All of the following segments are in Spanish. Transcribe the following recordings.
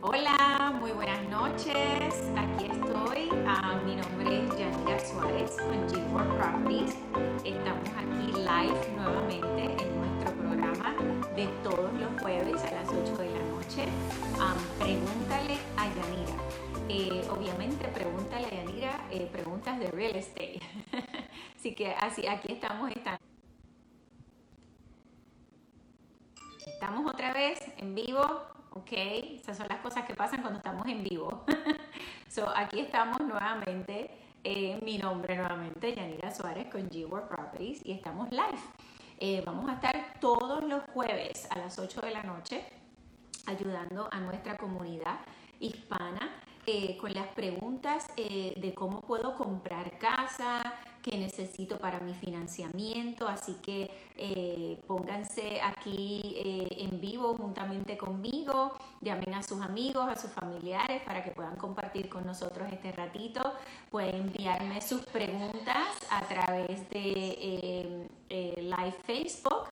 Hola, muy buenas noches. Aquí estoy. Ah, mi nombre es Yanira Suárez con G4 Properties. Estamos aquí live nuevamente en nuestro programa de todos los jueves a las 8 de la noche. Ah, pregúntale a Yanira. Eh, obviamente, pregúntale a Yanira eh, preguntas de real estate. así que así, aquí estamos. Estamos ok. Esas son las cosas que pasan cuando estamos en vivo. so, aquí estamos nuevamente. Eh, mi nombre nuevamente, Yanira Suárez con G-World Properties y estamos live. Eh, vamos a estar todos los jueves a las 8 de la noche ayudando a nuestra comunidad hispana eh, con las preguntas de cómo puedo comprar casa, que necesito para mi financiamiento, así que eh, pónganse aquí eh, en vivo juntamente conmigo, llamen a sus amigos, a sus familiares para que puedan compartir con nosotros este ratito, pueden enviarme sus preguntas a través de eh, live Facebook.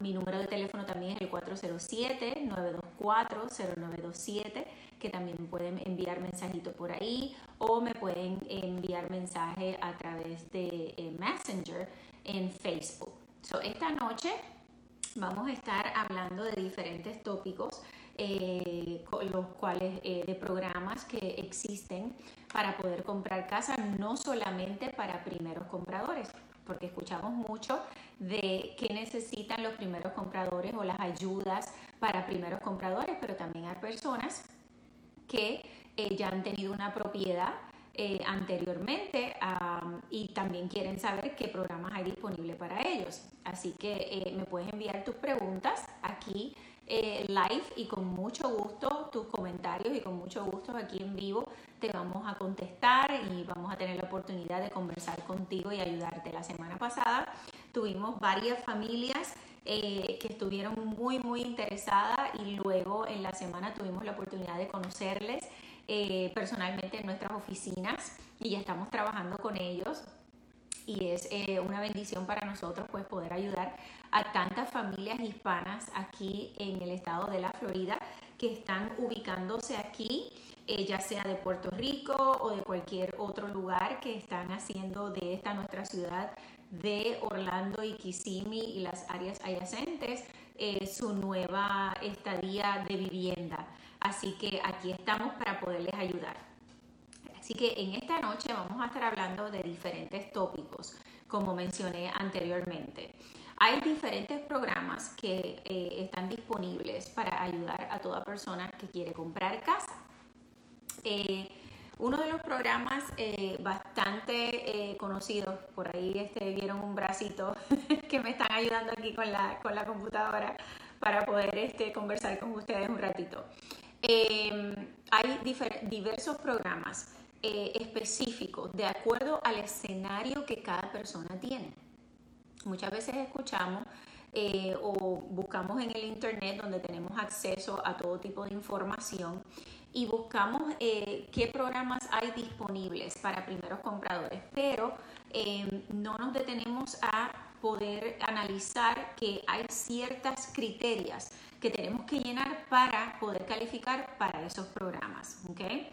mi número de teléfono también es el 407-924-0927 que también pueden enviar mensajito por ahí o me pueden enviar mensaje a través de eh, Messenger en Facebook. So, esta noche vamos a estar hablando de diferentes tópicos, eh, los cuales eh, de programas que existen para poder comprar casa, no solamente para primeros compradores, porque escuchamos mucho de qué necesitan los primeros compradores o las ayudas para primeros compradores, pero también hay personas que eh, ya han tenido una propiedad eh, anteriormente y también quieren saber qué programas hay disponible para ellos. Así que eh, me puedes enviar tus preguntas aquí live y con mucho gusto tus comentarios y con mucho gusto aquí en vivo te vamos a contestar y vamos a tener la oportunidad de conversar contigo y ayudarte. La semana pasada tuvimos varias familias eh, que estuvieron muy, muy interesadas y luego en la semana tuvimos la oportunidad de conocerles eh, personalmente en nuestras oficinas y ya estamos trabajando con ellos. Y es eh, una bendición para nosotros pues poder ayudar a tantas familias hispanas aquí en el estado de la Florida que están ubicándose aquí ya sea de Puerto Rico o de cualquier otro lugar que están haciendo de esta nuestra ciudad de Orlando y Kissimmee y las áreas adyacentes eh, su nueva estadía de vivienda. Así que aquí estamos para poderles ayudar. Así que en esta noche vamos a estar hablando de diferentes tópicos, como mencioné anteriormente. Hay diferentes programas que eh, están disponibles para ayudar a toda persona que quiere comprar casa. Eh, uno de los programas eh, bastante eh, conocidos, por ahí este, vieron un bracito que me están ayudando aquí con la, con la computadora para poder este, conversar con ustedes un ratito. Em, hay diversos programas eh, específicos de acuerdo al escenario que cada persona tiene. Muchas veces escuchamos o buscamos en el internet donde tenemos acceso a todo tipo de información y buscamos eh, qué programas hay disponibles para primeros compradores, pero em, no nos detenemos a poder analizar que hay ciertas criterias que tenemos que llenar para poder calificar para esos programas. ¿okay?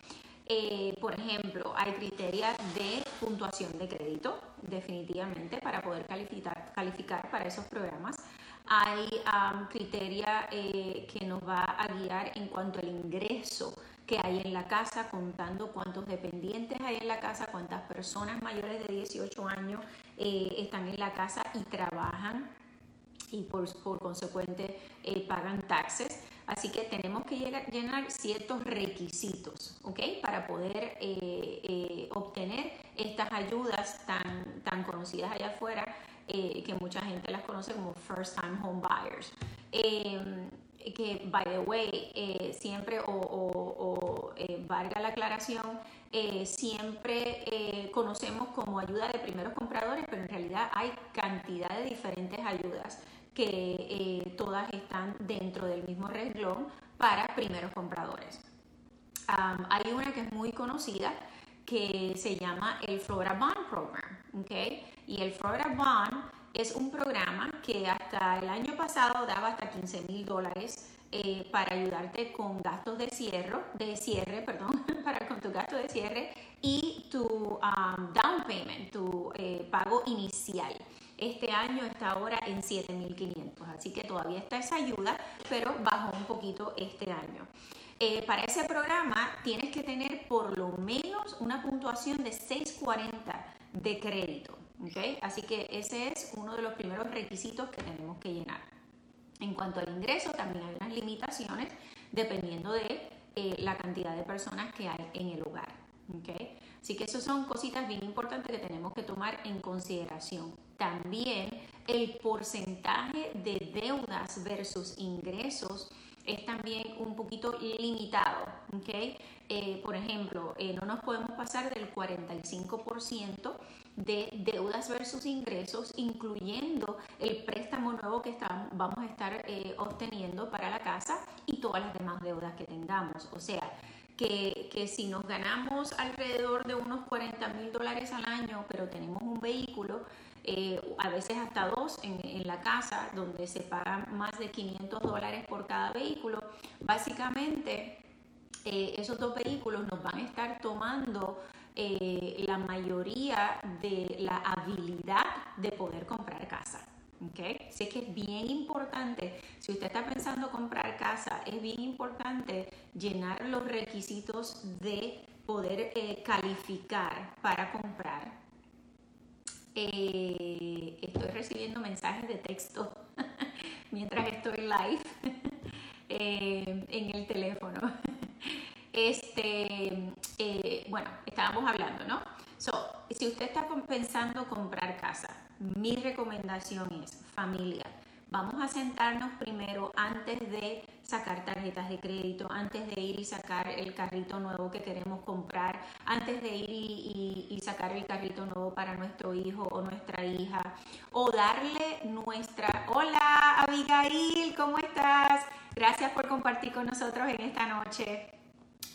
Eh, por ejemplo, hay criterios de puntuación de crédito, definitivamente, para poder calificar, calificar para esos programas. Hay criterios eh, que nos va a guiar en cuanto al ingreso que hay en la casa, contando cuántos dependientes hay en la casa, cuántas personas mayores de 18 años eh, están en la casa y trabajan y por, por consecuente eh, pagan taxes. Así que tenemos que llenar ciertos requisitos, ¿ok? Para poder eh, obtener estas ayudas tan, tan conocidas allá afuera, que mucha gente las conoce como first time home buyers. Que, by the way, eh, siempre, o, eh, valga la aclaración, eh, siempre conocemos como ayuda de primeros compradores, pero en realidad hay cantidad de diferentes ayudas que todas están dentro del mismo renglón para primeros compradores. hay una que es muy conocida que se llama el Florida Bond Program, ¿ok? Y el Florida Bond es un programa que hasta el año pasado daba hasta 15 mil dólares eh, para ayudarte con gastos de cierre, de cierre, perdón, para con tu gasto de cierre y tu um, down payment, tu eh, pago inicial. Este año está ahora en 7.500, así que todavía está esa ayuda, pero bajó un poquito este año. Eh, para ese programa tienes que tener por lo menos una puntuación de 640 de crédito. Así que ese es uno de los primeros requisitos que tenemos que llenar. En cuanto al ingreso, también hay unas limitaciones dependiendo de eh, la cantidad de personas que hay en el hogar. ¿okay? Así que esas son cositas bien importantes que tenemos que tomar en consideración. También el porcentaje de deudas versus ingresos es también un poquito limitado. ¿okay? Eh, por ejemplo, eh, no nos podemos pasar del 45% de deudas versus ingresos, incluyendo el préstamo nuevo que vamos a estar eh, obteniendo para la casa y todas las demás deudas que tengamos. O sea, que, que, si nos ganamos alrededor de unos 40 mil dólares al año, pero tenemos un vehículo, eh, a veces hasta dos en, la casa, donde se pagan más de 500 dólares por cada vehículo, básicamente eh, esos dos vehículos nos van a estar tomando eh, la mayoría de la habilidad de poder comprar casa. ¿okay? Sé que es bien importante, si usted está pensando comprar casa, es bien importante llenar los requisitos de poder calificar para comprar eh, estoy recibiendo mensajes de texto mientras estoy live eh, en el teléfono. Este, eh, bueno, estábamos hablando, ¿no? si usted está pensando comprar casa, mi recomendación es familia vamos a sentarnos primero antes de sacar tarjetas de crédito, antes de ir y sacar el carrito nuevo que queremos comprar, antes de ir y, sacar el carrito nuevo para nuestro hijo o nuestra hija, o darle nuestra... Hola Abigail, ¿cómo estás? Gracias por compartir con nosotros en esta noche.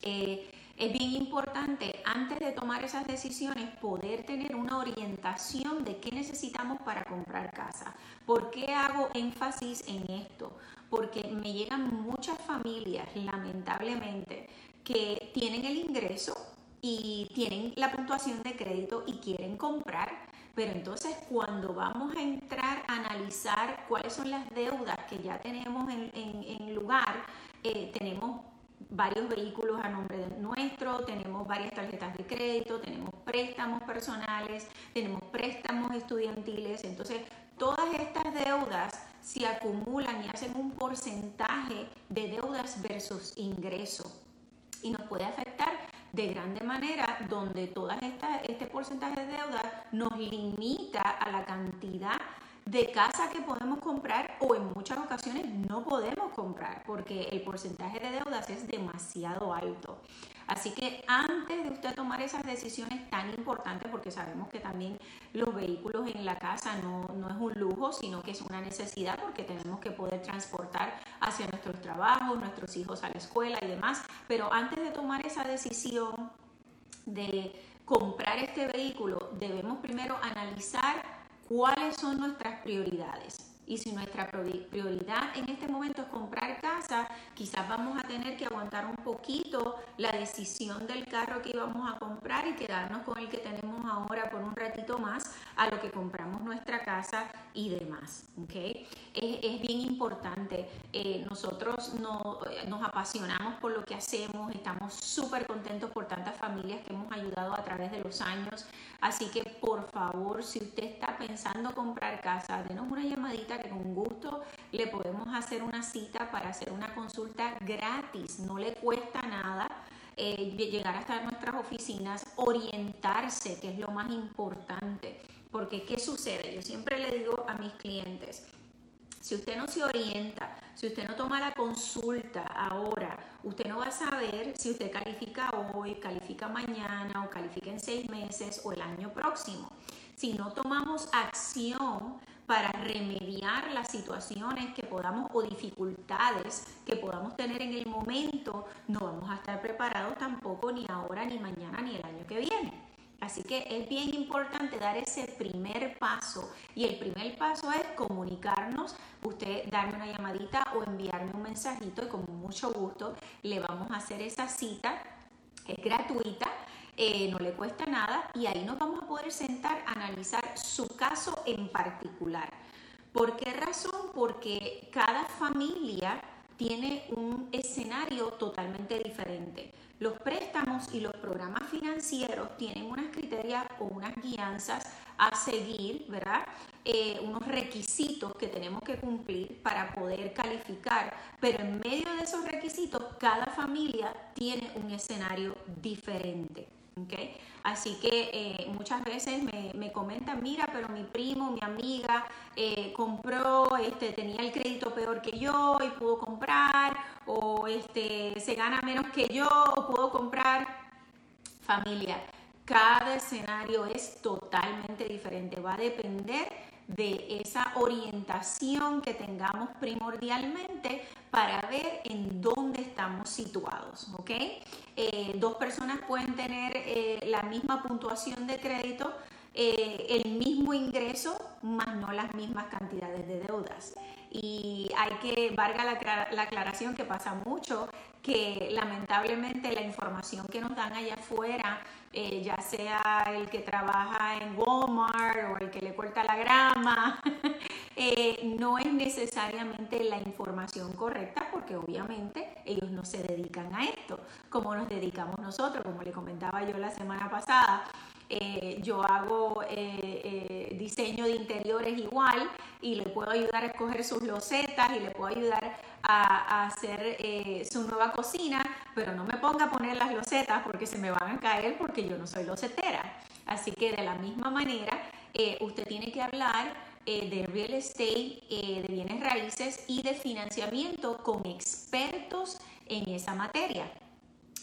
Eh, es bien importante antes de tomar esas decisiones poder tener una orientación de qué necesitamos para comprar casa. ¿Por qué hago énfasis en esto? Porque me llegan muchas familias, lamentablemente, que tienen el ingreso y tienen la puntuación de crédito y quieren comprar, pero entonces cuando vamos a entrar a analizar cuáles son las deudas que ya tenemos en, lugar, eh, tenemos varios vehículos a nombre de nuestro, tenemos varias tarjetas de crédito, tenemos préstamos personales, tenemos préstamos estudiantiles, entonces todas estas deudas se acumulan y hacen un porcentaje de deudas versus ingreso. Y nos puede afectar de grande manera donde todo este porcentaje de deudas nos limita a la cantidad de casa que podemos comprar o en muchas ocasiones no podemos comprar porque el porcentaje de deudas es demasiado alto. Así que antes de usted tomar esas decisiones tan importantes, porque sabemos que también los vehículos en la casa no, no, es un lujo, sino que es una necesidad porque tenemos que poder transportar hacia nuestros trabajos, nuestros hijos a la escuela y demás. Pero antes de tomar esa decisión de comprar este vehículo, debemos primero analizar cuáles son nuestras prioridades. Y si nuestra prioridad en este momento es comprar casa, quizás vamos a tener que aguantar un poquito la decisión del carro que íbamos a comprar y quedarnos con el que tenemos ahora por un ratito más a lo que compramos nuestra casa y demás. ¿okay? Es, bien importante. Eh, nosotros no, nos apasionamos por lo que hacemos, estamos súper contentos por tantas familias que hemos ayudado a través de los años. Así que por favor, si usted está pensando comprar casa, denos una llamadita que con gusto le podemos hacer una cita para hacer una consulta gratis, no le cuesta nada. Eh, llegar hasta nuestras oficinas, orientarse, que es lo más importante. Porque, ¿qué sucede? Yo siempre le digo a mis clientes, si usted no se orienta, si usted no toma la consulta ahora, usted no va a saber si usted califica hoy, califica mañana o califica en seis meses o el año próximo. Si no tomamos acción para remediar las situaciones que podamos o dificultades que podamos tener en el momento, no vamos a estar preparados tampoco ni ahora, ni mañana, ni el año que viene. Así que es bien importante dar ese primer paso y el primer paso es comunicarnos, usted darme una llamadita o enviarme un mensajito y con mucho gusto le vamos a hacer esa cita, es gratuita. Eh, no le cuesta nada y ahí nos vamos a poder sentar a analizar su caso en particular. ¿Por qué razón? Porque cada familia tiene un escenario totalmente diferente. Los préstamos y los programas financieros tienen unas criterias o unas guianzas a seguir, ¿verdad? Eh, unos requisitos que tenemos que cumplir para poder calificar, pero en medio de esos requisitos cada familia tiene un escenario diferente. ¿Okay? Así que eh, muchas veces me, comentan, mira, pero mi primo, mi amiga eh, compró, este, tenía el crédito peor que yo y pudo comprar, o este, se gana menos que yo o pudo comprar. Familia, cada escenario es totalmente diferente, va a depender de esa orientación que tengamos primordialmente para ver en dónde estamos situados, ¿ok? Eh, dos personas pueden tener eh, la misma puntuación de crédito, eh, el mismo ingreso, más no las mismas cantidades de deudas. Y hay que, valga la, la aclaración que pasa mucho, que lamentablemente la información que nos dan allá afuera eh, ya sea el que trabaja en Walmart o el que le corta la grama, eh, no es necesariamente la información correcta porque obviamente ellos no se dedican a esto como nos dedicamos nosotros, como le comentaba yo la semana pasada. Eh, yo hago diseño de interiores igual y le puedo ayudar a escoger sus losetas y le puedo ayudar a, hacer su nueva cocina, pero no me ponga a poner las losetas porque se me van a caer porque yo no soy losetera. Así que de la misma manera, eh, usted tiene que hablar eh, de real estate, eh, de bienes raíces y de financiamiento con expertos en esa materia,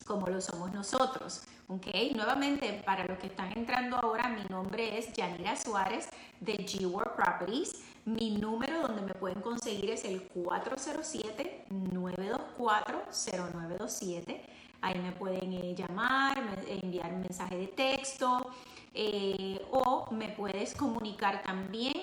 como lo somos nosotros. Nuevamente, para los que están entrando ahora, mi nombre es Yanira Suárez de G-World Properties. Mi número donde me pueden conseguir es el 407-924-0927. Ahí me pueden eh, llamar, enviar un mensaje de texto eh, o me puedes comunicar también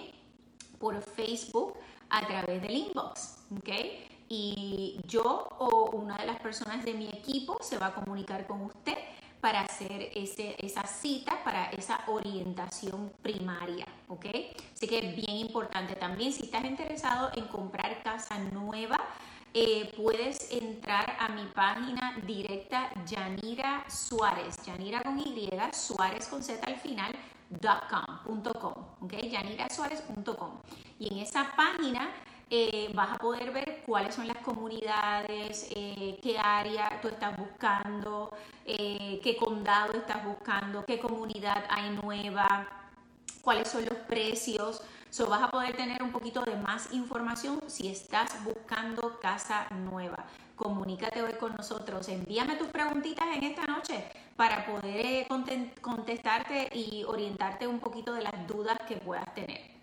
por Facebook a través del inbox. ¿okay? Y yo o una de las personas de mi equipo se va a comunicar con usted para hacer ese, esa cita, para esa orientación primaria, ¿ok? Así que es bien importante también, si estás interesado en comprar casa nueva, eh, puedes entrar a mi página directa Yanira Suárez, Yanira con Y, Suárez con Z al final, .com, ¿ok? yanirasuárez.com. Y en esa página eh, vas a poder ver cuáles son las comunidades, eh, qué área tú estás buscando, eh, qué condado estás buscando, qué comunidad hay nueva, cuáles son los precios. So, vas a poder tener un poquito de más información si estás buscando casa nueva. Comunícate hoy con nosotros, envíame tus preguntitas en esta noche para poder contestarte y orientarte un poquito de las dudas que puedas tener.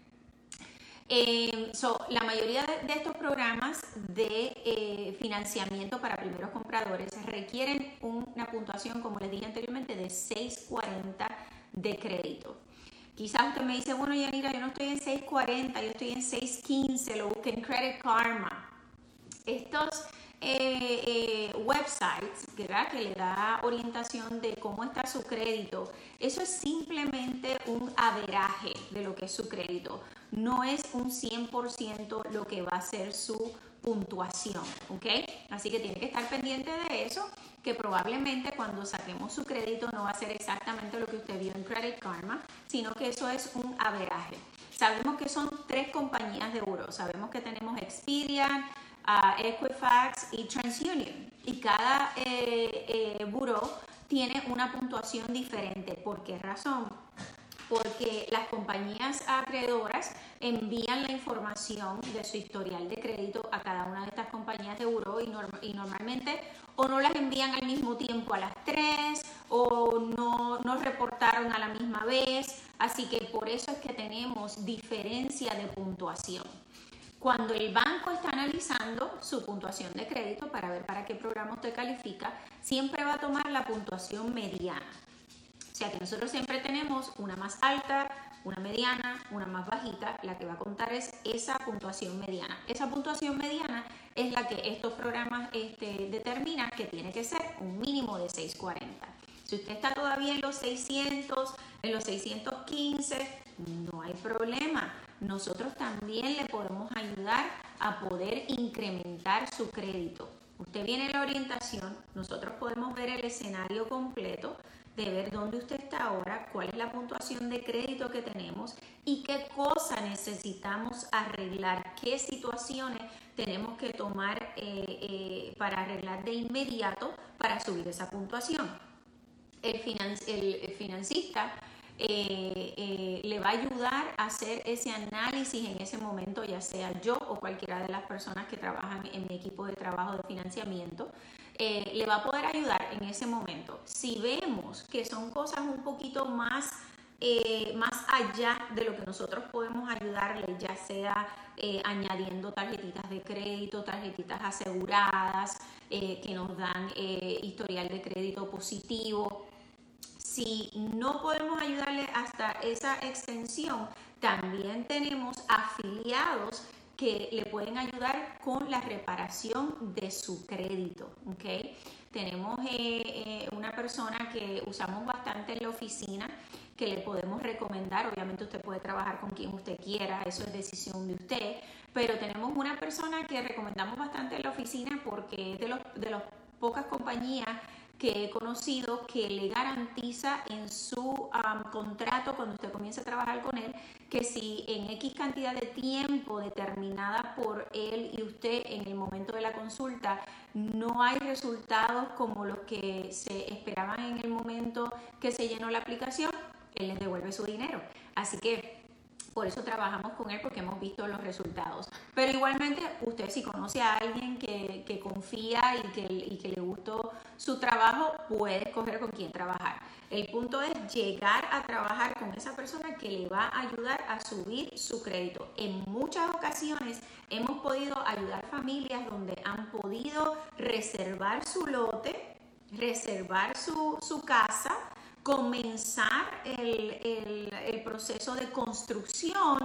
Eh, la mayoría de, estos programas de eh, financiamiento para primeros compradores requieren una puntuación, como les dije anteriormente, de 640 de crédito. Quizás usted me dice, bueno, Yanira, yo no estoy en 640, yo estoy en 615, lo busqué en Credit Karma. Estos eh, websites ¿verdad? que le da orientación de cómo está su crédito, eso es simplemente un averaje de lo que es su crédito no es un 100% lo que va a ser su puntuación, ¿ok? Así que tiene que estar pendiente de eso, que probablemente cuando saquemos su crédito no va a ser exactamente lo que usted vio en Credit Karma, sino que eso es un averaje. Sabemos que son tres compañías de euro, sabemos que tenemos Experian, uh, Equifax y TransUnion, y cada eh, eh, tiene una puntuación diferente. ¿Por qué razón? Porque las compañías acreedoras envían la información de su historial de crédito a cada una de estas compañías de y, y normalmente o no las envían al mismo tiempo a las tres o no, no reportaron a la misma vez, así que por eso es que tenemos diferencia de puntuación. Cuando el banco está analizando su puntuación de crédito para ver para qué programa usted califica, siempre va a tomar la puntuación mediana. O sea que nosotros siempre tenemos una más alta, una mediana, una más bajita. La que va a contar es esa puntuación mediana. Esa puntuación mediana es la que estos programas este, determinan que tiene que ser un mínimo de 640. Si usted está todavía en los 600, en los 615, no hay problema. Nosotros también le podemos ayudar a poder incrementar su crédito. Usted viene a la orientación, nosotros podemos ver el escenario completo de ver dónde usted está ahora, cuál es la puntuación de crédito que tenemos y qué cosa necesitamos arreglar, qué situaciones tenemos que tomar eh, eh, para arreglar de inmediato para subir esa puntuación. El, financista eh, le va a ayudar a hacer ese análisis en ese momento, ya sea yo o cualquiera de las personas que trabajan en mi equipo de trabajo de financiamiento. Eh, le va a poder ayudar en ese momento. Si vemos que son cosas un poquito más, eh, más allá de lo que nosotros podemos ayudarle, ya sea eh, añadiendo tarjetitas de crédito, tarjetitas aseguradas que nos dan historial de crédito positivo. Si no podemos ayudarle hasta esa extensión, también tenemos afiliados que le pueden ayudar con la reparación de su crédito. ¿okay? Tenemos eh, eh, una persona que usamos bastante en la oficina que le podemos recomendar. Obviamente usted puede trabajar con quien usted quiera, eso es decisión de usted, pero tenemos una persona que recomendamos bastante en la oficina porque es de, los, de las pocas compañías que he conocido que le garantiza en su contrato cuando usted comienza a trabajar con él que si en X cantidad de tiempo determinada por él y usted en el momento de la consulta no hay resultados como los que se esperaban en el momento que se llenó la aplicación, él les devuelve su dinero. Así que por eso trabajamos con él porque hemos visto los resultados. Pero igualmente, usted si conoce a alguien que, confía y que, le gustó su trabajo, puede escoger con quién trabajar. El punto es llegar a trabajar con esa persona que le va a ayudar a subir su crédito. En muchas ocasiones hemos podido ayudar familias donde han podido reservar su lote, reservar su casa, comenzar el, el, proceso de construcción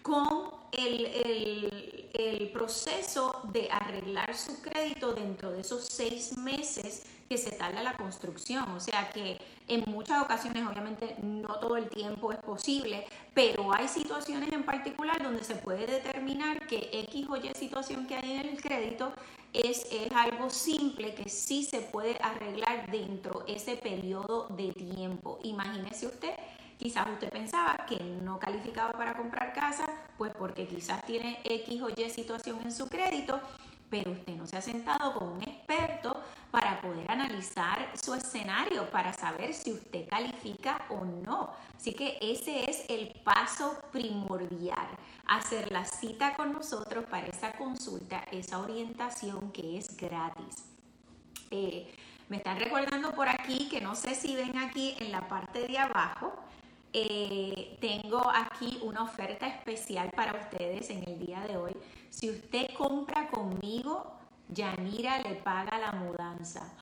con el, el, proceso de arreglar su crédito dentro de esos seis meses que se tarda la construcción. O sea que en muchas ocasiones, obviamente no todo el tiempo es posible, pero hay situaciones en particular donde se puede determinar que X o Y situación que hay en el crédito es, algo simple que sí se puede arreglar dentro de ese periodo de tiempo. Imagínese usted, quizás usted pensaba que no calificaba para comprar casa, pues porque quizás tiene X o Y situación en su crédito, pero usted no se ha sentado con un experto para poder analizar su escenario, para saber si usted califica o no. Así que ese es el paso primordial hacer la cita con nosotros para esa consulta, esa orientación que es gratis. Eh, me están recordando por aquí que no sé si ven aquí en la parte de abajo, eh, tengo aquí una oferta especial para ustedes en el día de hoy. Si usted compra conmigo, Yanira le paga la mudanza.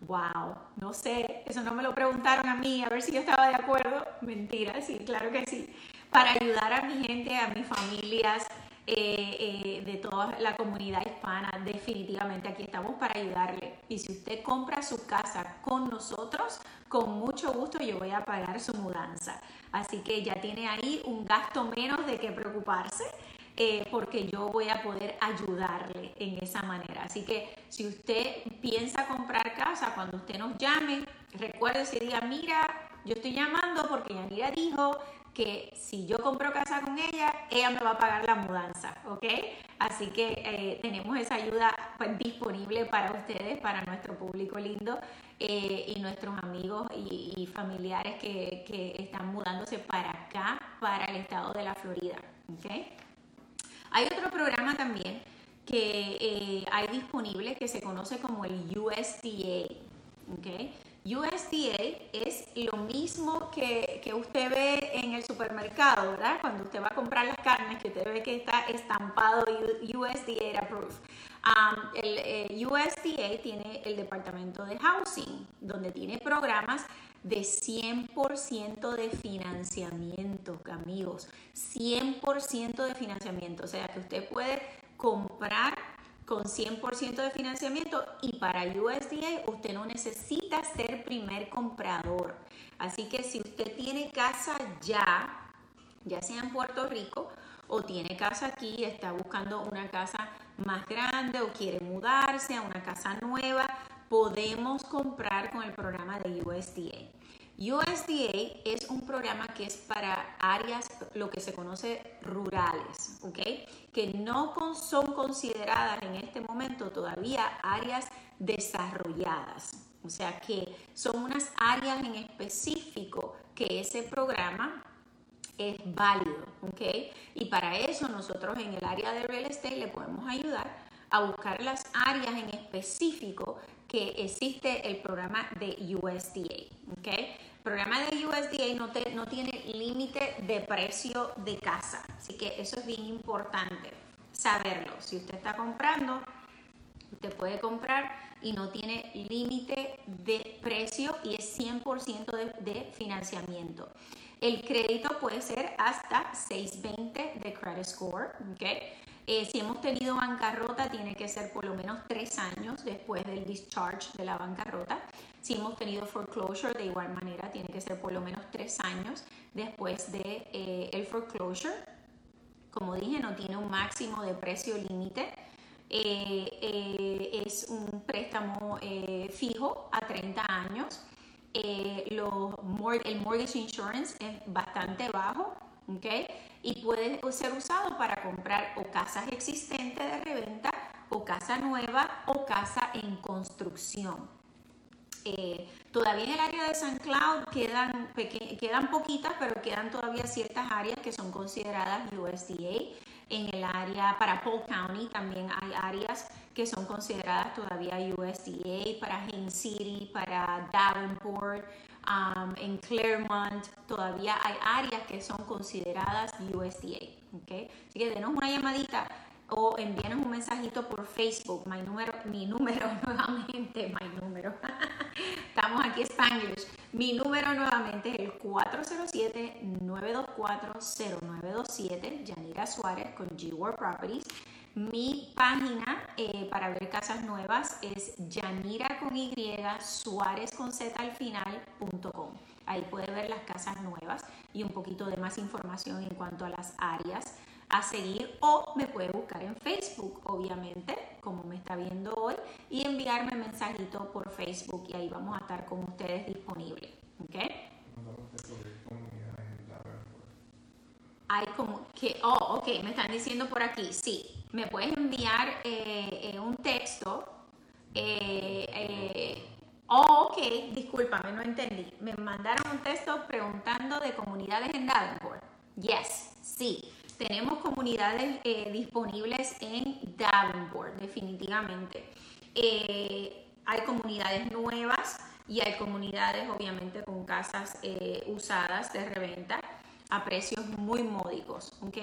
Wow, no sé, eso no me lo preguntaron a mí, a ver si yo estaba de acuerdo. Mentira, sí, claro que sí para ayudar a mi gente, a mis familias eh, eh, de toda la comunidad hispana. Definitivamente aquí estamos para ayudarle. Y si usted compra su casa con nosotros, con mucho gusto yo voy a pagar su mudanza. Así que ya tiene ahí un gasto menos de que preocuparse. Eh, porque yo voy a poder ayudarle en esa manera. Así que si usted piensa comprar casa, cuando usted nos llame, recuerde ese día, mira, yo estoy llamando porque Yanira dijo que si yo compro casa con ella, ella me va a pagar la mudanza, ¿ok? Así que eh, tenemos esa ayuda pues, disponible para ustedes, para nuestro público lindo eh, y nuestros amigos y, familiares que, están mudándose para acá, para el estado de la Florida, ¿ok? Hay otro programa también que eh, hay disponible que se conoce como el USDA, ¿ok? USDA es lo mismo que, que, usted ve en el supermercado, ¿verdad? Cuando usted va a comprar las carnes, que usted ve que está estampado USDA approved. El eh, USDA tiene el Departamento de Housing, donde tiene programas de 100% de financiamiento, amigos. 100% de financiamiento. O sea que usted puede comprar con 100% de financiamiento y para USDA usted no necesita ser primer comprador. Así que si usted tiene casa ya, ya sea en Puerto Rico o tiene casa aquí, está buscando una casa más grande o quiere mudarse a una casa nueva, podemos comprar con el programa de USDA. USDA es un programa que es para áreas, lo que se conoce rurales, ¿ok? Que no son consideradas en este momento todavía áreas desarrolladas. O sea que son unas áreas en específico que ese programa es válido, ¿ok? Y para eso nosotros en el área de real estate le podemos ayudar a buscar las áreas en específico que existe el programa de USDA. El programa de USDA no, no tiene límite de precio de casa, así que eso es bien importante saberlo. Si usted está comprando, usted puede comprar y no tiene límite de precio y es 100% de, de, financiamiento. El crédito puede ser hasta 620 de credit score. ¿okay? Eh, si hemos tenido bancarrota, tiene que ser por lo menos tres años después del discharge de la bancarrota. Si hemos tenido foreclosure, de igual manera, tiene que ser por lo menos tres años después de eh, el foreclosure. Como dije, no tiene un máximo de precio límite. Eh, es un préstamo fijo a 30 años. Los, el mortgage insurance es bastante bajo, ¿okay? y puede ser usado para comprar o casas existentes de reventa o casa nueva o casa en construcción. Eh, todavía en el área de San Cloud quedan, quedan poquitas, pero quedan todavía ciertas áreas que son consideradas USDA. En el área para Polk County también hay áreas que son consideradas todavía USDA, para Haines City, para Davenport, Um, en Claremont todavía hay áreas que son consideradas USDA. ¿okay? Así que denos una llamadita o envíenos un mensajito por Facebook. Mi número, mi número nuevamente, mi número. Estamos aquí Spanglish. Mi número nuevamente es el 407-924-0927, Yanira Suárez con G-World Properties. Mi página eh, para ver casas nuevas es Yanira con Y, Suárez con Z al final.com. Ahí puede ver las casas nuevas y un poquito de más información en cuanto a las áreas a seguir o me puede buscar en Facebook, obviamente, como me está viendo hoy, y enviarme mensajito por Facebook y ahí vamos a estar con ustedes disponibles. ¿Ok? Hay como que, oh, ok, me están diciendo por aquí, sí, me puedes enviar eh, eh, un texto. Eh, oh, ok, discúlpame, no entendí. Me mandaron un texto preguntando de comunidades en Davenport. Yes, sí. Tenemos comunidades disponibles en Davenport, definitivamente. hay comunidades nuevas y hay comunidades, obviamente, con casas usadas de reventa a precios muy módicos, ¿ok?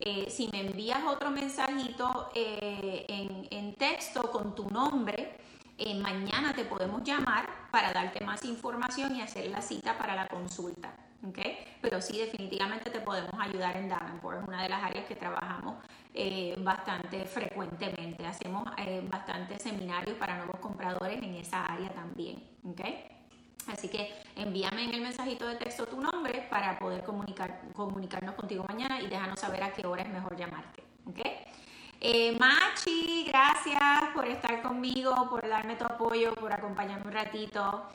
Eh, si me envías otro mensajito eh, en, texto con tu nombre, eh, mañana te podemos llamar para darte más información y hacer la cita para la consulta. ¿Okay? Pero sí, definitivamente te podemos ayudar en Davenport, es una de las áreas que trabajamos bastante frecuentemente. Hacemos bastantes seminarios para nuevos compradores en esa área también. ¿okay? Así que envíame en el mensajito de texto tu nombre para poder comunicar, comunicarnos contigo mañana y déjanos saber a qué hora es mejor llamarte. ¿ok? Eh, Machi, gracias por estar conmigo, por darme tu apoyo, por acompañarme un ratito.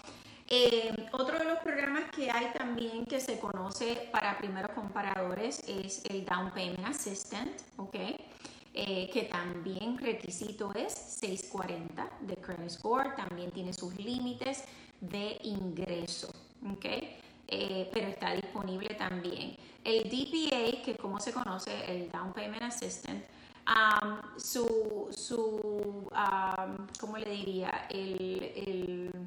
Eh, otro de los programas que hay también que se conoce para primeros comparadores es el Down Payment Assistant, ¿ok? Eh, que también requisito es 640 de credit score, también tiene sus límites de ingreso, ¿ok? Eh, pero está disponible también. El DPA, que como se conoce, el Down Payment Assistant, su, su ¿cómo le diría? El, el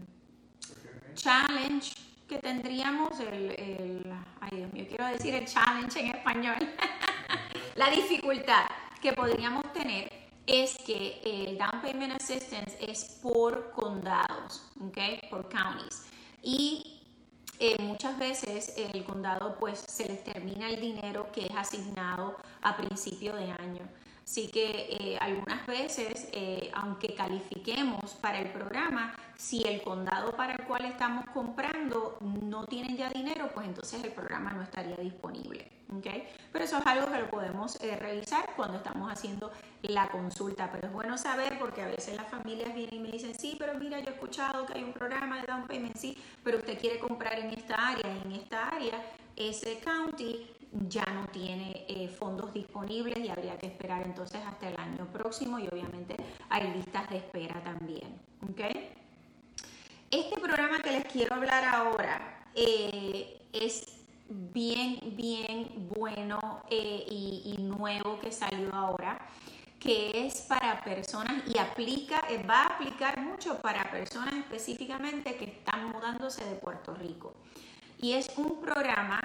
challenge que tendríamos, el, el, ay Dios mío, quiero decir el challenge en español, la dificultad que podríamos tener es que el Down Payment Assistance es por condados, ¿ok? Por counties. Y eh, muchas veces el condado pues se les termina el dinero que es asignado a principio de año. Así que eh, algunas veces, eh, aunque califiquemos para el programa, si el condado para el cual estamos comprando no tienen ya dinero, pues entonces el programa no estaría disponible. ¿okay? Pero eso es algo que lo podemos eh, revisar cuando estamos haciendo la consulta. Pero es bueno saber porque a veces las familias vienen y me dicen, sí, pero mira, yo he escuchado que hay un programa de down payment, sí, pero usted quiere comprar en esta área, en esta área, ese county ya no tiene eh, fondos disponibles y habría que esperar entonces hasta el año próximo y obviamente hay listas de espera también. ¿okay? Este programa que les quiero hablar ahora eh, es bien, bien bueno eh, y, y, nuevo que salió ahora, que es para personas y aplica, va a aplicar mucho para personas específicamente que están mudándose de Puerto Rico y es un programa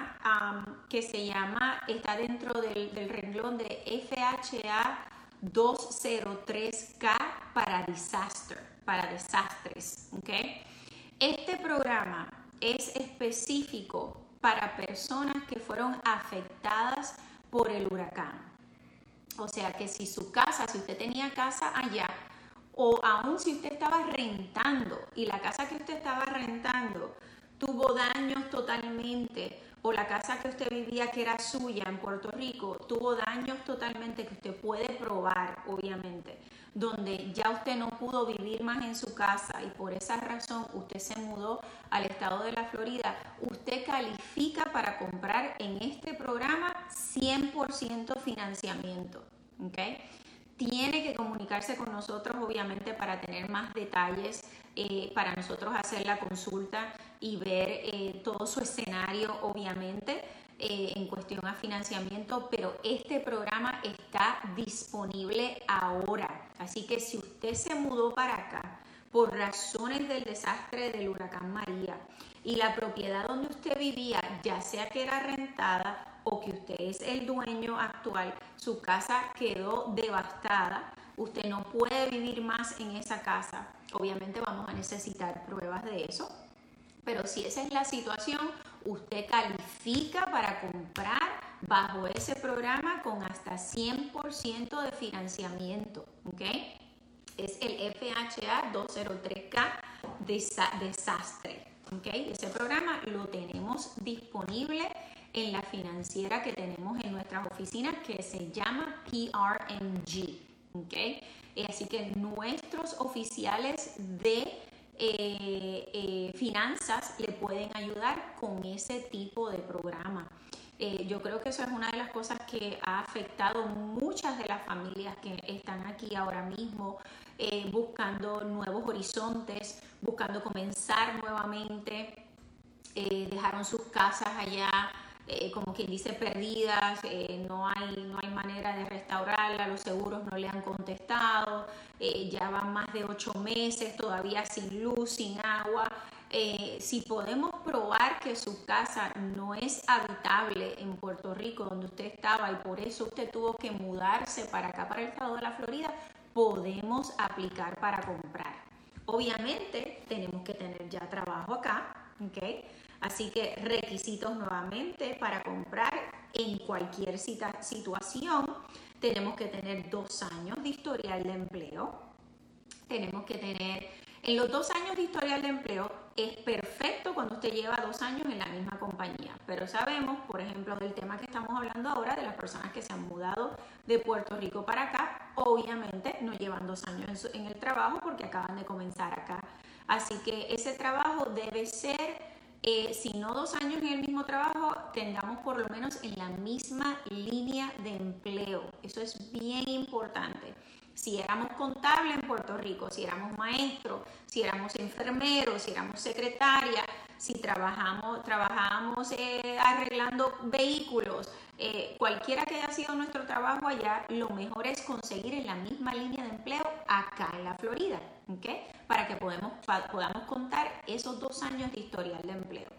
que se llama, está dentro del, renglón de FHA 203K para disaster, para desastres. Este programa es específico para personas que fueron afectadas por el huracán. O sea que si su casa, si usted tenía casa allá, o aún si usted estaba rentando y la casa que usted estaba rentando tuvo daños totalmente, o la casa que usted vivía que era suya en Puerto Rico, tuvo daños totalmente que usted puede probar, obviamente, donde ya usted no pudo vivir más en su casa y por esa razón usted se mudó al estado de la Florida, usted califica para comprar en este programa 100% financiamiento. ¿okay? Tiene que comunicarse con nosotros, obviamente, para tener más detalles, eh, para nosotros hacer la consulta y ver eh, todo su escenario, obviamente, eh, en cuestión a financiamiento, pero este programa está disponible ahora. Así que si usted se mudó para acá por razones del desastre del huracán María y la propiedad donde usted vivía, ya sea que era rentada o que usted es el dueño actual, su casa quedó devastada, usted no puede vivir más en esa casa. Obviamente vamos a necesitar pruebas de eso pero si esa es la situación, usted califica para comprar bajo ese programa con hasta 100% de financiamiento. ¿ok? Es el FHA 203K Desastre. ¿ok? Ese programa lo tenemos disponible en la financiera que tenemos en nuestras oficinas que se llama PRMG. ¿Ok? Así que nuestros oficiales de eh, eh, finanzas le pueden ayudar con ese tipo de programa. Eh, yo creo que eso es una de las cosas que ha afectado muchas de las familias que están aquí ahora mismo buscando nuevos horizontes, buscando comenzar nuevamente, dejaron sus casas allá eh, como quien dice, perdidas, eh, no, hay, no hay manera de restaurarla, los seguros no le han contestado, eh, ya van más de ocho meses todavía sin luz, sin agua. si podemos probar que su casa no es habitable en Puerto Rico, donde usted estaba, y por eso usted tuvo que mudarse para acá, para el estado de la Florida, podemos aplicar para comprar. Obviamente tenemos que tener ya trabajo acá, ¿ok? Así que requisitos nuevamente para comprar en cualquier situación. Tenemos que tener dos años de historial de empleo. Tenemos que tener, en los dos años de historial de empleo es perfecto cuando usted lleva dos años en la misma compañía. Pero sabemos, por ejemplo, del tema que estamos hablando ahora, de las personas que se han mudado de Puerto Rico para acá, obviamente no llevan dos años en el trabajo porque acaban de comenzar acá. Así que ese trabajo debe ser eh, si no dos años en el mismo trabajo, tengamos por lo menos en la misma línea de empleo. Eso es bien importante. Si éramos contables en Puerto Rico, si éramos maestros, si éramos enfermeros, si éramos secretaria, si trabajamos, trabajamos eh, arreglando vehículos, eh, cualquiera que haya sido nuestro trabajo allá, lo mejor es conseguir en la misma línea de empleo acá en la Florida. Para que podamos, contar esos dos años de historial de empleo.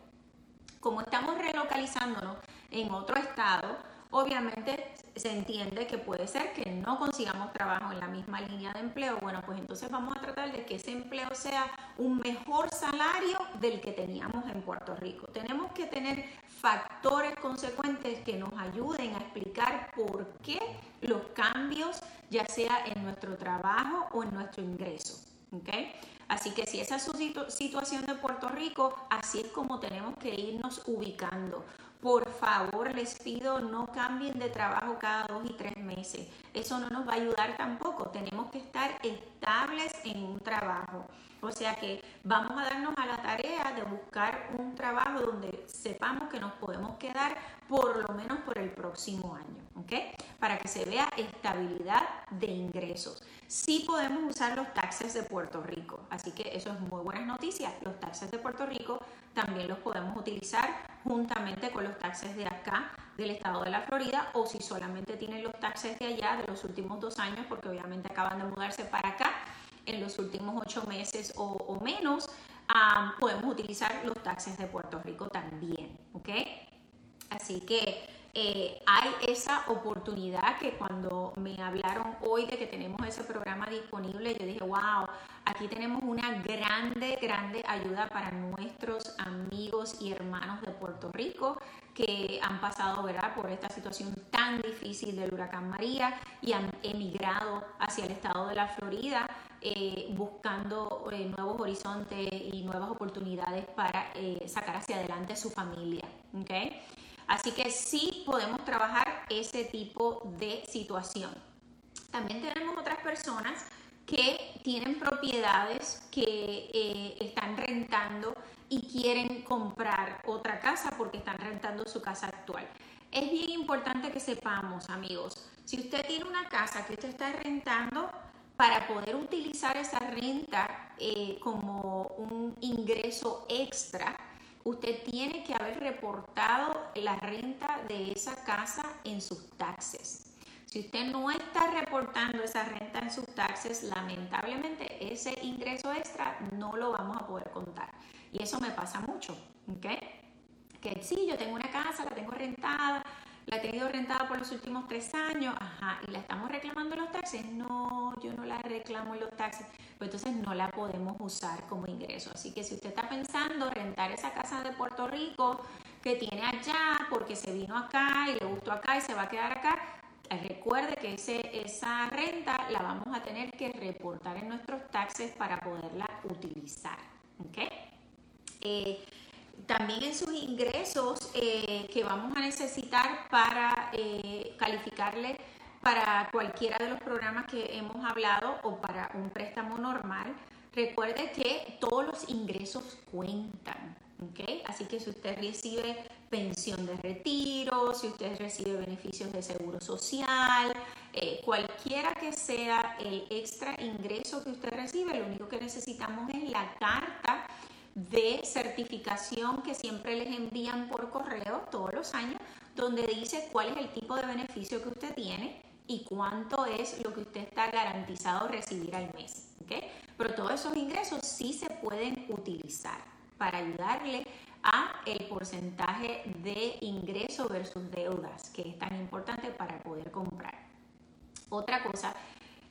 Como estamos relocalizándonos en otro estado, obviamente se entiende que puede ser que no consigamos trabajo en la misma línea de empleo, bueno, pues entonces vamos a tratar de que ese empleo sea un mejor salario del que teníamos en Puerto Rico. Tenemos que tener factores consecuentes que nos ayuden a explicar por qué los cambios, ya sea en nuestro trabajo o en nuestro ingreso. ¿Okay? Así que si esa es su situación de Puerto Rico, así es como tenemos que irnos ubicando. Por favor, les pido no cambien de trabajo cada dos y tres meses. Eso no nos va a ayudar tampoco. Tenemos que estar estables en un trabajo. O sea que vamos a darnos a la tarea de buscar un trabajo donde sepamos que nos podemos quedar por lo menos por el próximo año, ¿ok? Para que se vea estabilidad de ingresos. Sí podemos usar los taxes de Puerto Rico, así que eso es muy buenas noticias. Los taxes de Puerto Rico también los podemos utilizar juntamente con los taxes de acá, del estado de la Florida, o si solamente tienen los taxes de allá de los últimos dos años, porque obviamente acaban de mudarse para acá en los últimos ocho meses o, menos, podemos utilizar los taxes de Puerto Rico también, ¿ok? Así que eh, hay esa oportunidad que cuando me hablaron hoy de que tenemos ese programa disponible, yo dije, wow, aquí tenemos una grande, grande ayuda para nuestros amigos y hermanos de Puerto Rico que han pasado ¿verdad? por esta situación tan difícil del huracán María y han emigrado hacia el estado de la Florida eh, buscando eh, nuevos horizontes y nuevas oportunidades para sacar hacia adelante su familia. ¿okay? Así que sí podemos trabajar ese tipo de situación. También tenemos otras personas que tienen propiedades que eh, están rentando y quieren comprar otra casa porque están rentando su casa actual. Es bien importante que sepamos, amigos, si usted tiene una casa que usted está rentando, para poder utilizar esa renta eh, como un ingreso extra, usted tiene que haber reportado la renta de esa casa en sus taxes. Si usted no está reportando esa renta en sus taxes, lamentablemente ese ingreso extra no lo vamos a poder contar. Y eso me pasa mucho, ¿ok? Que sí, yo tengo una casa, la tengo rentada, la he tenido rentada por los últimos tres años, ajá, y la estamos reclamando los taxes. No, yo no la reclamo los taxes, pues entonces no la podemos usar como ingreso. Así que si usted está pensando rentar esa casa de Puerto Rico que tiene allá porque se vino acá y le gustó acá y se va a quedar acá, eh, recuerde que ese, esa renta la vamos a tener que reportar en nuestros taxes para poderla utilizar. ¿ok? Eh, también en sus ingresos eh, que vamos a necesitar para eh, calificarle para cualquiera de los programas que hemos hablado o para un préstamo normal, recuerde que todos los ingresos cuentan. ¿okay? Así que si usted recibe pensión de retiro, si usted recibe beneficios de seguro social, eh, cualquiera que sea el extra ingreso que usted recibe, lo único que necesitamos es la carta de certificación que siempre les envían por correo todos los años, donde dice cuál es el tipo de beneficio que usted tiene y cuánto es lo que usted está garantizado recibir al mes. Pero todos esos ingresos sí se pueden utilizar para ayudarle a el porcentaje de ingreso versus deudas, que es tan importante para poder comprar. Otra cosa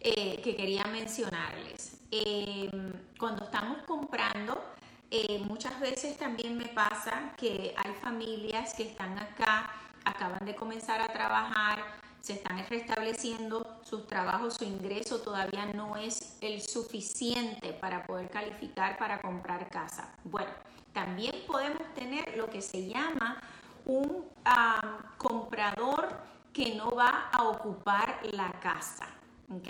eh, que quería mencionarles, eh, cuando estamos comprando, eh, muchas veces también me pasa que hay familias que están acá, acaban de comenzar a trabajar, se están restableciendo sus trabajos, su ingreso todavía no es el suficiente para poder calificar para comprar casa. Bueno, también podemos tener lo que se llama un comprador que no va a ocupar la casa. ¿ok?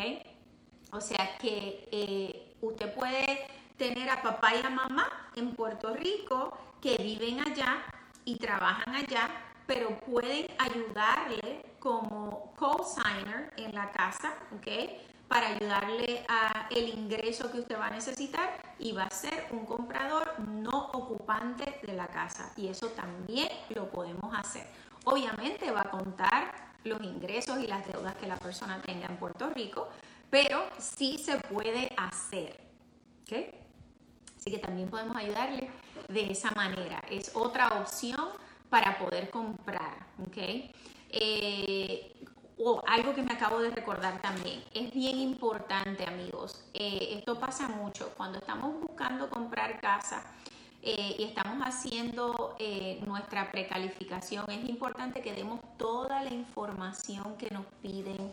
O sea que eh, usted puede tener a papá y a mamá en Puerto Rico que viven allá y trabajan allá, pero pueden ayudarle como co-signer en la casa, ¿ok? Para ayudarle a el ingreso que usted va a necesitar y va a ser un comprador no ocupante de la casa. Y eso también lo podemos hacer. Obviamente va a contar los ingresos y las deudas que la persona tenga en Puerto Rico, pero sí se puede hacer. ¿ok? Así que también podemos ayudarle de esa manera. Es otra opción para poder comprar. ¿okay? Eh, o algo que me acabo de recordar también, es bien importante amigos, eh, esto pasa mucho, cuando estamos buscando comprar casa eh, y estamos haciendo nuestra precalificación, es importante que demos toda la información que nos piden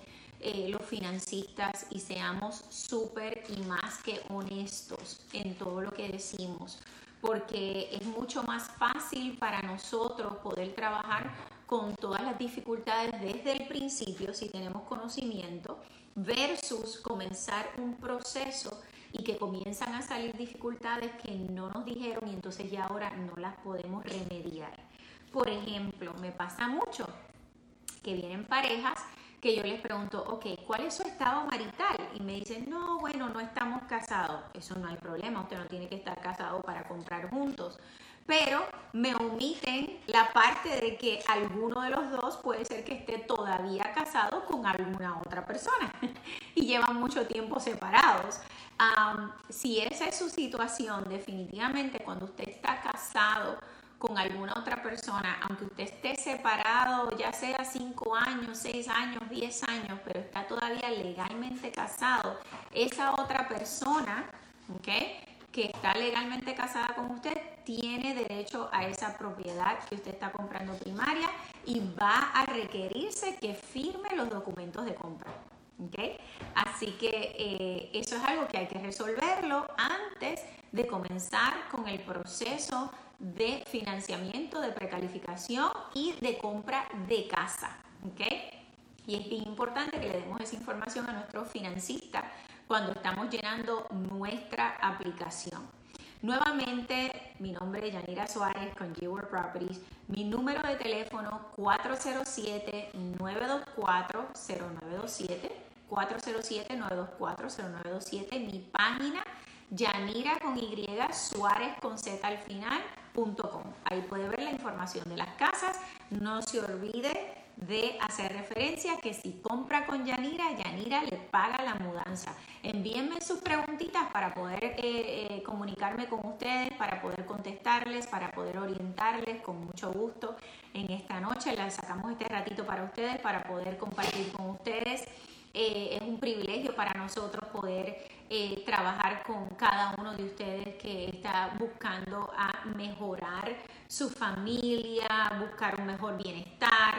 los financistas y seamos súper y más que honestos en todo lo que decimos, porque es mucho más fácil para nosotros poder trabajar con todas las dificultades desde el principio, si tenemos conocimiento, versus comenzar un proceso y que comienzan a salir dificultades que no nos dijeron y entonces ya ahora no las podemos remediar. Por ejemplo, me pasa mucho que vienen parejas que yo les pregunto, ok, ¿cuál es su estado marital? Y me dicen, no, bueno, no estamos casados. Eso no hay problema, usted no tiene que estar casado para comprar juntos pero me omiten la parte de que alguno de los dos puede ser que esté todavía casado con alguna otra persona y llevan mucho tiempo separados. si esa es su situación, definitivamente cuando usted está casado con alguna otra persona, aunque usted esté separado, ya sea 5 años, 6 años, 10 años, pero está todavía legalmente casado, esa otra persona, ¿ok? que está legalmente casada con usted tiene derecho a esa propiedad que usted está comprando primaria y va a requerirse que firme los documentos de compra. ¿okay? Así que eh, eso es algo que hay que resolverlo antes de comenzar con el proceso de financiamiento, de precalificación y de compra de casa. ¿okay? Y es bien importante que le demos esa información a nuestro financista cuando estamos llenando nuestra aplicación. Nuevamente, mi nombre es Yanira Suárez con G-World Properties. Mi número de teléfono 407-924-0927. 407-924-0927. Mi página Yanira con Y, Suárez con Z al Ahí puede ver la información de las casas. No se olvide de hacer referencia que si compra con Yanira, Yanira le paga la mudanza. Envíenme sus preguntitas para poder eh, eh, comunicarme con ustedes, para poder contestarles, para poder orientarles con mucho gusto. En esta noche les sacamos este ratito para ustedes, para poder compartir con ustedes. Eh, es un privilegio para nosotros poder trabajar con cada uno de ustedes que está buscando a mejorar su familia, buscar un mejor bienestar,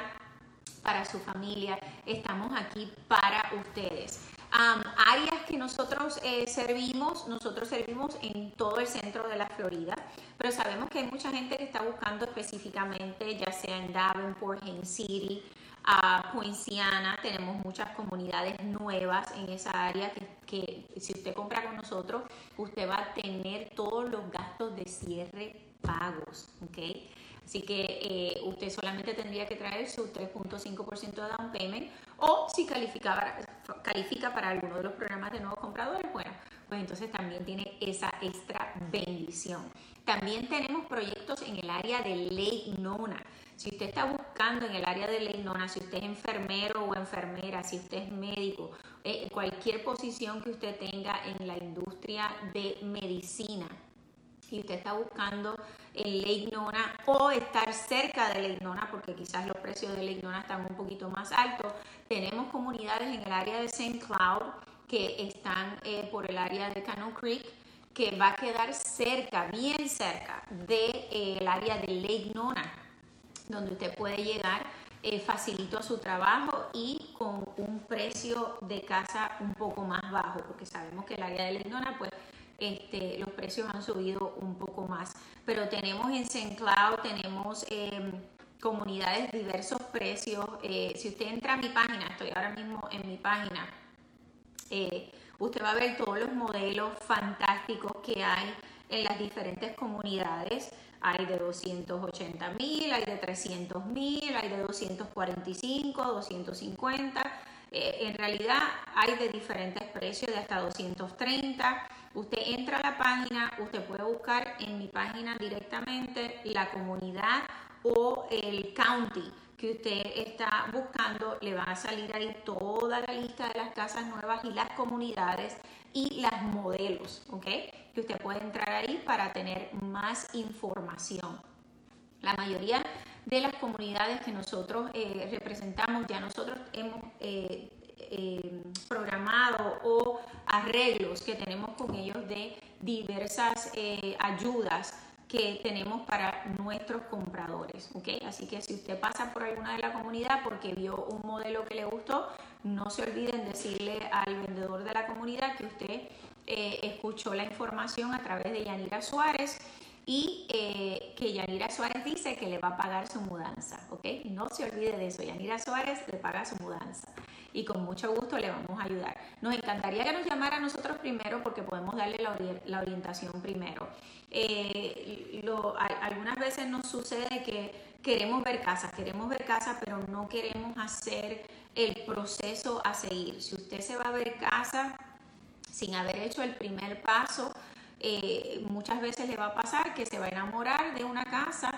para su familia. Estamos aquí para ustedes. áreas que nosotros eh, servimos, nosotros servimos en todo el centro de la Florida, pero sabemos que hay mucha gente que está buscando específicamente, ya sea en Davenport, Haines City, a Poinciana, tenemos muchas comunidades nuevas en esa área que, si usted compra con nosotros, usted va a tener todos los gastos de cierre pagos, ¿ok? Así que eh, usted solamente tendría que traer su 3.5% de down payment o si califica para, califica para alguno de los programas de nuevos compradores, bueno, pues entonces también tiene esa extra bendición. También tenemos proyectos en el área de ley nona. Si usted está buscando en el área de ley nona, si usted es enfermero o enfermera, si usted es médico, eh, cualquier posición que usted tenga en la industria de medicina, y usted está buscando el Lake o estar cerca de Lake porque quizás los precios de Lake están un poquito más altos, tenemos comunidades en el área de St. Cloud que están eh, por el área de Cannon Creek, que va a quedar cerca, bien cerca del de, eh, área de Lake Nona, donde usted puede llegar eh, facilito a su trabajo y con un precio de casa un poco más bajo, porque sabemos que el área de Lake Nona pues este, los precios han subido un poco más. Pero tenemos en St. Cloud, tenemos em, comunidades diversos precios. Eh, si usted entra a mi página, estoy ahora mismo en mi página, eh, usted va a ver todos los modelos fantásticos que hay en las diferentes comunidades. Hay de 280 mil, hay de 300 mil, hay de 245, 250. Eh, en realidad hay de diferentes precios, de hasta 230. Usted entra a la página, usted puede buscar en mi página directamente la comunidad o el county que usted está buscando, le va a salir ahí toda la lista de las casas nuevas y las comunidades y las modelos, ¿ok? Que usted puede entrar ahí para tener más información. La mayoría de las comunidades que nosotros eh, representamos. Ya nosotros hemos eh, eh, programado o arreglos que tenemos con ellos de diversas ayudas que tenemos para nuestros compradores, ¿ok? Así que si usted pasa por alguna de la comunidad porque vio un modelo que le gustó, no se olviden decirle al vendedor de la comunidad que usted escuchó la información a través de Yanira Suárez y eh, que Yanira Suárez dice que le va a pagar su mudanza, ¿ok? No se olvide de eso, Yanira Suárez le paga su mudanza y con mucho gusto le vamos a ayudar. Nos encantaría que nos llamara a nosotros primero porque podemos darle la, orientación primero. Eh, algunas veces nos sucede que queremos ver casas, queremos ver casas, pero no queremos hacer el proceso a seguir. Si usted se va a ver casa sin haber hecho el primer paso, eh, muchas veces le va a pasar que se va a enamorar de una casa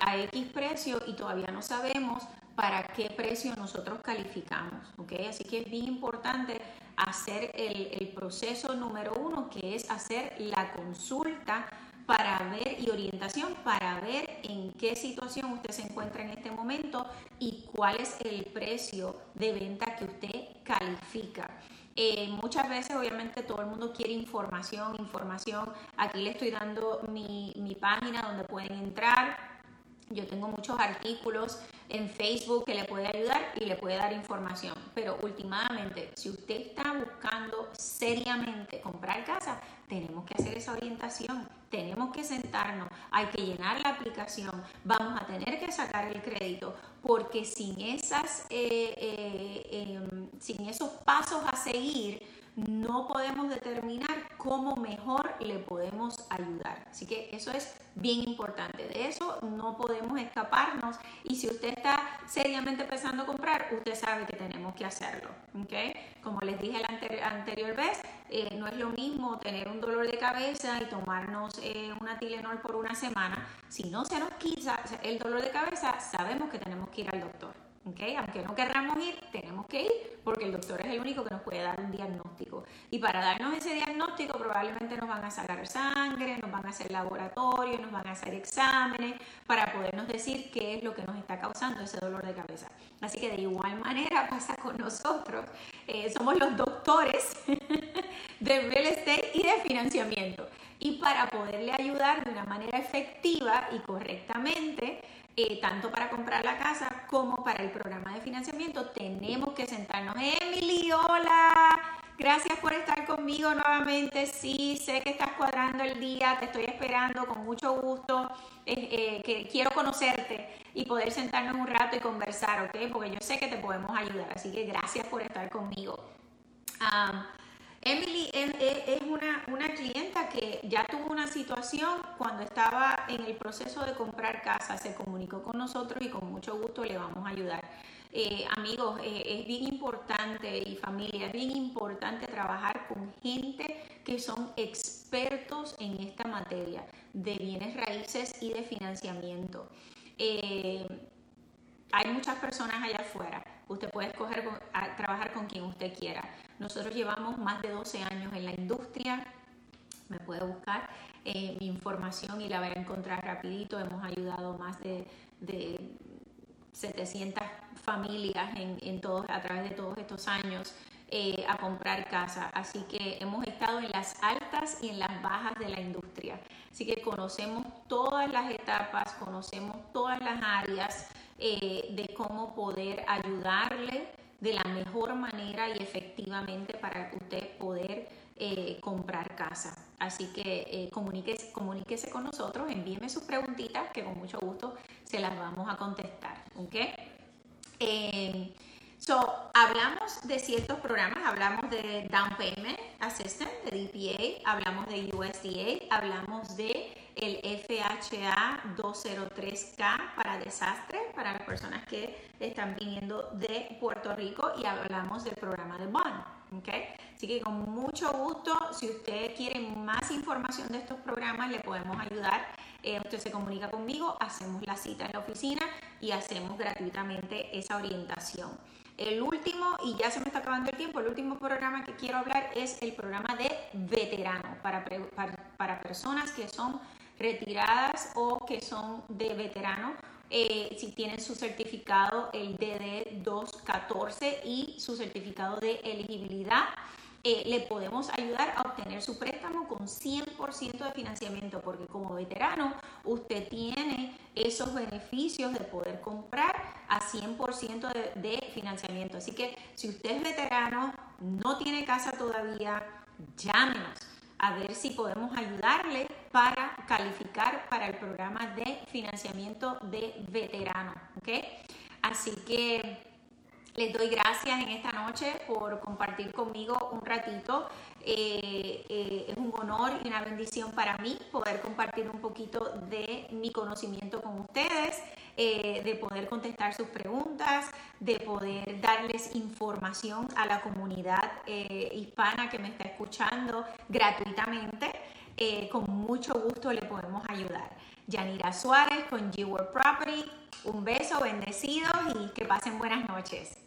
a X precio y todavía no sabemos para qué precio nosotros calificamos. ¿okay? Así que es bien importante hacer el, proceso número uno, que es hacer la consulta para ver y orientación para ver en qué situación usted se encuentra en este momento y cuál es el precio de venta que usted califica. Eh, muchas veces obviamente todo el mundo quiere información, información. Aquí le estoy dando mi, mi página donde pueden entrar. Yo tengo muchos artículos en Facebook que le puede ayudar y le puede dar información. Pero últimamente, si usted está buscando seriamente comprar casa, tenemos que hacer esa orientación, tenemos que sentarnos, hay que llenar la aplicación, vamos a tener que sacar el crédito, porque sin, esas, eh, eh, em, sin esos pasos a seguir, no podemos determinar cómo mejor le podemos ayudar. Así que eso es bien importante. De eso no podemos escaparnos y si usted está seriamente pensando comprar, usted sabe que tenemos que hacerlo. ¿okay? Como les dije la anterior vez, eh, no es lo mismo tener un dolor de cabeza y tomarnos eh, una Tilenol por una semana. Si no se nos quita el dolor de cabeza, sabemos que tenemos que ir al doctor. Aunque no querramos ir, tenemos que ir porque el doctor es el único que nos puede dar un diagnóstico. Y para darnos ese diagnóstico probablemente nos van a sacar sangre, nos van a hacer laboratorio, nos van a hacer exámenes para podernos decir qué es lo que nos está causando ese dolor de cabeza. Así que de igual manera pasa con nosotros. Eh, somos los doctores de real estate y de financiamiento. Y para poderle ayudar de una manera efectiva y correctamente, eh, tanto para comprar la casa como para el programa de financiamiento, tenemos que sentarnos. Emily, hola, gracias por estar conmigo nuevamente. Sí, sé que estás cuadrando el día, te estoy esperando con mucho gusto. Eh, que quiero conocerte y poder sentarnos un rato y conversar, ¿ok? Porque yo sé que te podemos ayudar, así que gracias por estar conmigo. Emily es una, una, clienta que ya tuvo una situación cuando estaba en el proceso de comprar casa, se comunicó con nosotros y con mucho gusto le vamos a ayudar. Eh, amigos, eh, es bien importante y familia, es bien importante trabajar con gente que son expertos en esta materia de bienes raíces y de financiamiento. Eh, hay muchas personas allá afuera. Usted puede escoger trabajar con quien usted quiera. Nosotros llevamos más de 12 años en la industria. Me puede buscar eh, mi información y la va a encontrar rapidito. Hemos ayudado más de, 700 familias en, todos, a través de todos estos años eh, a comprar casa. Así que hemos estado en las altas y en las bajas de la industria. Así que conocemos todas las etapas, conocemos todas las áreas eh, de cómo poder ayudarle de la mejor manera y efectivamente para usted poder eh, comprar casa. Así que eh, comuníquese, comuníquese, con nosotros, envíeme sus preguntitas que con mucho gusto se las vamos a contestar. ¿ok? Eh, so, hablamos de ciertos programas, hablamos de Down Payment Assistant, de DPA, hablamos de USDA, hablamos de el FHA 203K para desastre, para las personas que están viniendo de Puerto Rico y hablamos del programa de Bond. ¿okay? Así que con mucho gusto, si usted quiere más información de estos programas, le podemos ayudar. Eh, usted se comunica conmigo, hacemos la cita en la oficina y hacemos gratuitamente esa orientación. El último, y ya se me está acabando el tiempo, el último programa que quiero hablar es el programa de veterano para, para, para personas que son retiradas o que son de veterano eh, si tienen su certificado, el DD214 y su certificado de elegibilidad. Eh, le podemos ayudar a obtener su préstamo con 100% de financiamiento, porque como veterano usted tiene esos beneficios de poder comprar a 100% de, de financiamiento. Así que si usted es veterano, no tiene casa todavía, llámenos a ver si podemos ayudarle para calificar para el programa de financiamiento de veteranos. Así que les doy gracias en esta noche por compartir conmigo un ratito. Eh, eh, es un honor y una bendición para mí poder compartir un poquito de mi conocimiento con ustedes, eh, de poder contestar sus preguntas, de poder darles información a la comunidad hispana que me está escuchando gratuitamente. Con mucho gusto le podemos ayudar. Yanira Suárez con G-World Property. Un beso, bendecidos y que pasen buenas noches.